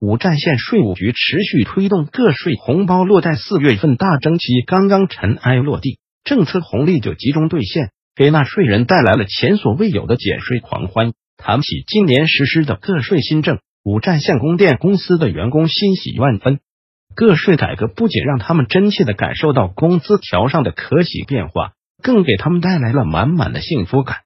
五寨县税务局持续推动个税红包落袋，四月份大征期刚刚尘埃落地，政策红利就集中兑现，给纳税人带来了前所未有的减税狂欢。谈起今年实施的个税新政。五寨县供电公司的员工欣喜万分，个税改革不仅让他们真切的感受到工资条上的可喜变化，更给他们带来了满满的幸福感。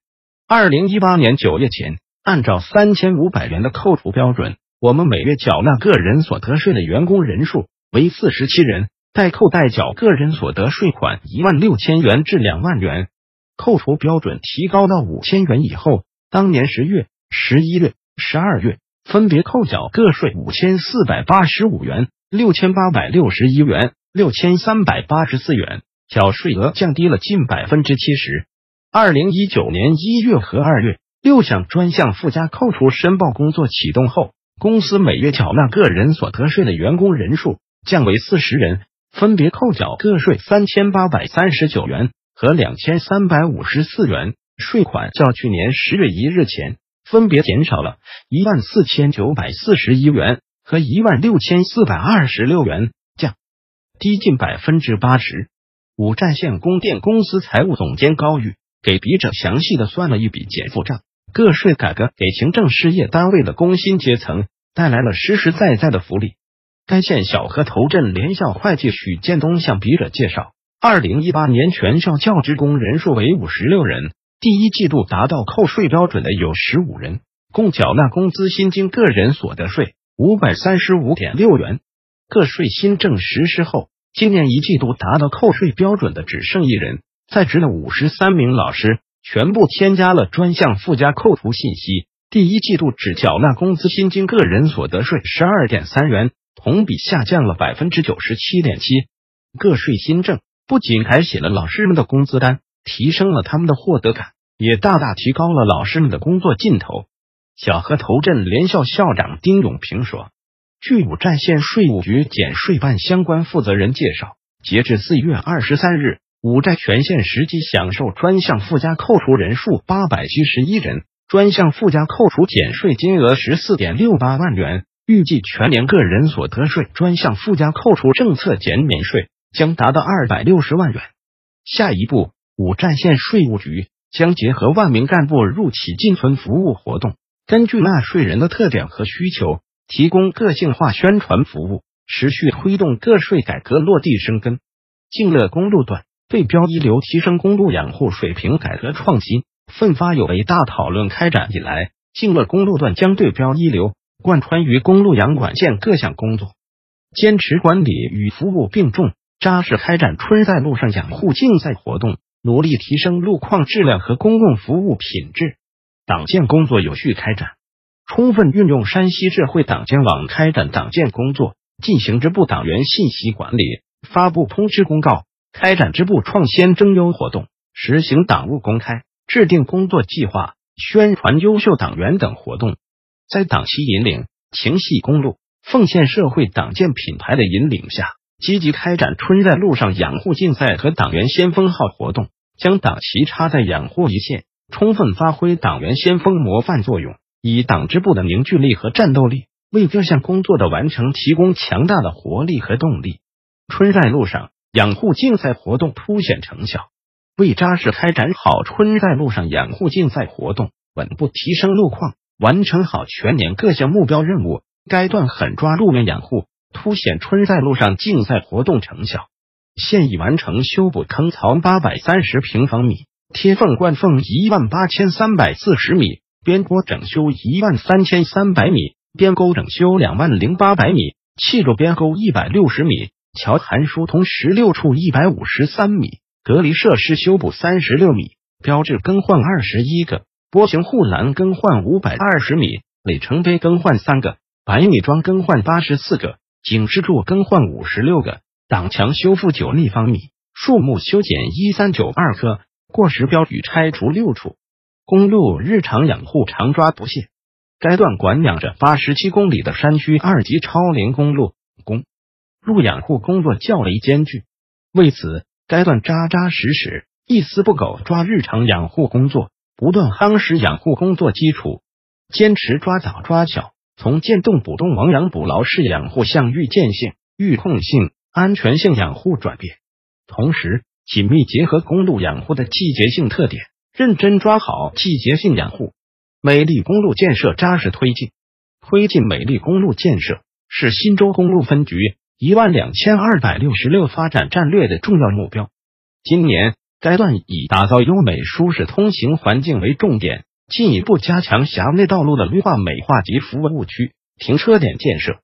二零一八年九月前，按照三千五百元的扣除标准，我们每月缴纳个人所得税的员工人数为四十七人，代扣代缴个人所得税款一万六千元至两万元。扣除标准提高到五千元以后，当年十月、十一月、十二月。分别扣缴个税五千四百八十五元、六千八百六十一元、六千三百八十四元，缴税额降低了近百分之七十。二零一九年一月和二月，六项专项附加扣除申报工作启动后，公司每月缴纳个人所得税的员工人数降为四十人，分别扣缴个税三千八百三十九元和两千三百五十四元，税款较去年十月一日前。分别减少了一万四千九百四十一元和一万六千四百二十六元，降低近百分之八十。五寨县供电公司财务总监高玉给笔者详细的算了一笔减负账。个税改革给行政事业单位的工薪阶层带来了实实在在的福利。该县小河头镇联校会计许建东向笔者介绍，二零一八年全校教职工人数为五十六人。第一季度达到扣税标准的有十五人，共缴纳工资薪金个人所得税五百三十五点六元。个税新政实施后，今年一季度达到扣税标准的只剩一人，在职的五十三名老师全部添加了专项附加扣除信息。第一季度只缴纳工资薪金个人所得税十二点三元，同比下降了百分之九十七点七。个税新政不仅改写了老师们的工资单。提升了他们的获得感，也大大提高了老师们的工作劲头。小河头镇联校校长丁永平说：“据五寨县税务局减税办相关负责人介绍，截至四月二十三日，五寨全县实际享受专项附加扣除人数八百七十一人，专项附加扣除减税金额十四点六八万元。预计全年个人所得税专项附加扣除政策减免税将达到二百六十万元。下一步。”五寨县税务局将结合万名干部入企进村服务活动，根据纳税人的特点和需求，提供个性化宣传服务，持续推动个税改革落地生根。静乐公路段对标一流，提升公路养护水平，改革创新奋发有为大讨论开展以来，静乐公路段将对标一流，贯穿于公路养管线各项工作，坚持管理与服务并重，扎实开展春在路上养护竞赛活动。努力提升路况质量和公共服务品质，党建工作有序开展，充分运用山西智慧党建网开展党建工作，进行支部党员信息管理，发布通知公告，开展支部创先征优活动，实行党务公开，制定工作计划，宣传优秀党员等活动。在党旗引领、情系公路、奉献社会党建品牌的引领下。积极开展“春在路上”养护竞赛和党员先锋号活动，将党旗插在养护一线，充分发挥党员先锋模范作用，以党支部的凝聚力和战斗力，为各项工作的完成提供强大的活力和动力。“春在路上”养护竞赛活动凸显成效，为扎实开展好“春在路上”养护竞赛活动，稳步提升路况，完成好全年各项目标任务，该段狠抓路面养护。凸显春在路上竞赛活动成效，现已完成修补坑槽八百三十平方米，贴缝灌缝一万八千三百四十米，边坡整修一万三千三百米，边沟整修两万零八百米，砌筑边沟一百六十米，桥涵疏通十六处一百五十三米，隔离设施修补三十六米，标志更换二十一个，波形护栏更换五百二十米，里程碑更换三个。百米桩更换八十四个，警示柱更换五十六个，挡墙修复九立方米，树木修剪一三九二棵，过时标语拆除六处。公路日常养护常抓不懈。该段管养着八十七公里的山区二级超龄公路，路养护工作较为艰巨。为此，该段扎扎实实、一丝不苟抓日常养护工作，不断夯实养护工作基础，坚持抓早抓巧，从渐冻补洞、亡羊补牢式养护向预见性、预控性、安全性养护转变，同时紧密结合公路养护的季节性特点。认真抓好季节性养护，美丽公路建设扎实推进。推进美丽公路建设是新州公路分局一万两千二百六十六发展战略的重要目标。今年，该段以打造优美舒适通行环境为重点，进一步加强辖内道路的绿化美化及服务区、停车点建设，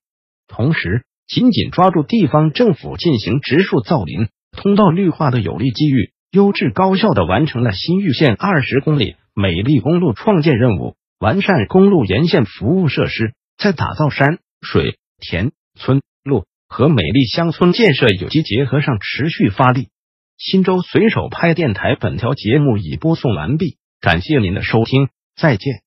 同时紧紧抓住地方政府进行植树造林、通道绿化的有利机遇。优质高效的完成了新玉县二十公里美丽公路创建任务，完善公路沿线服务设施，在打造山水田村和美丽乡村建设有机结合上持续发力。新州随手拍电台本条节目已播送完毕，感谢您的收听，再见。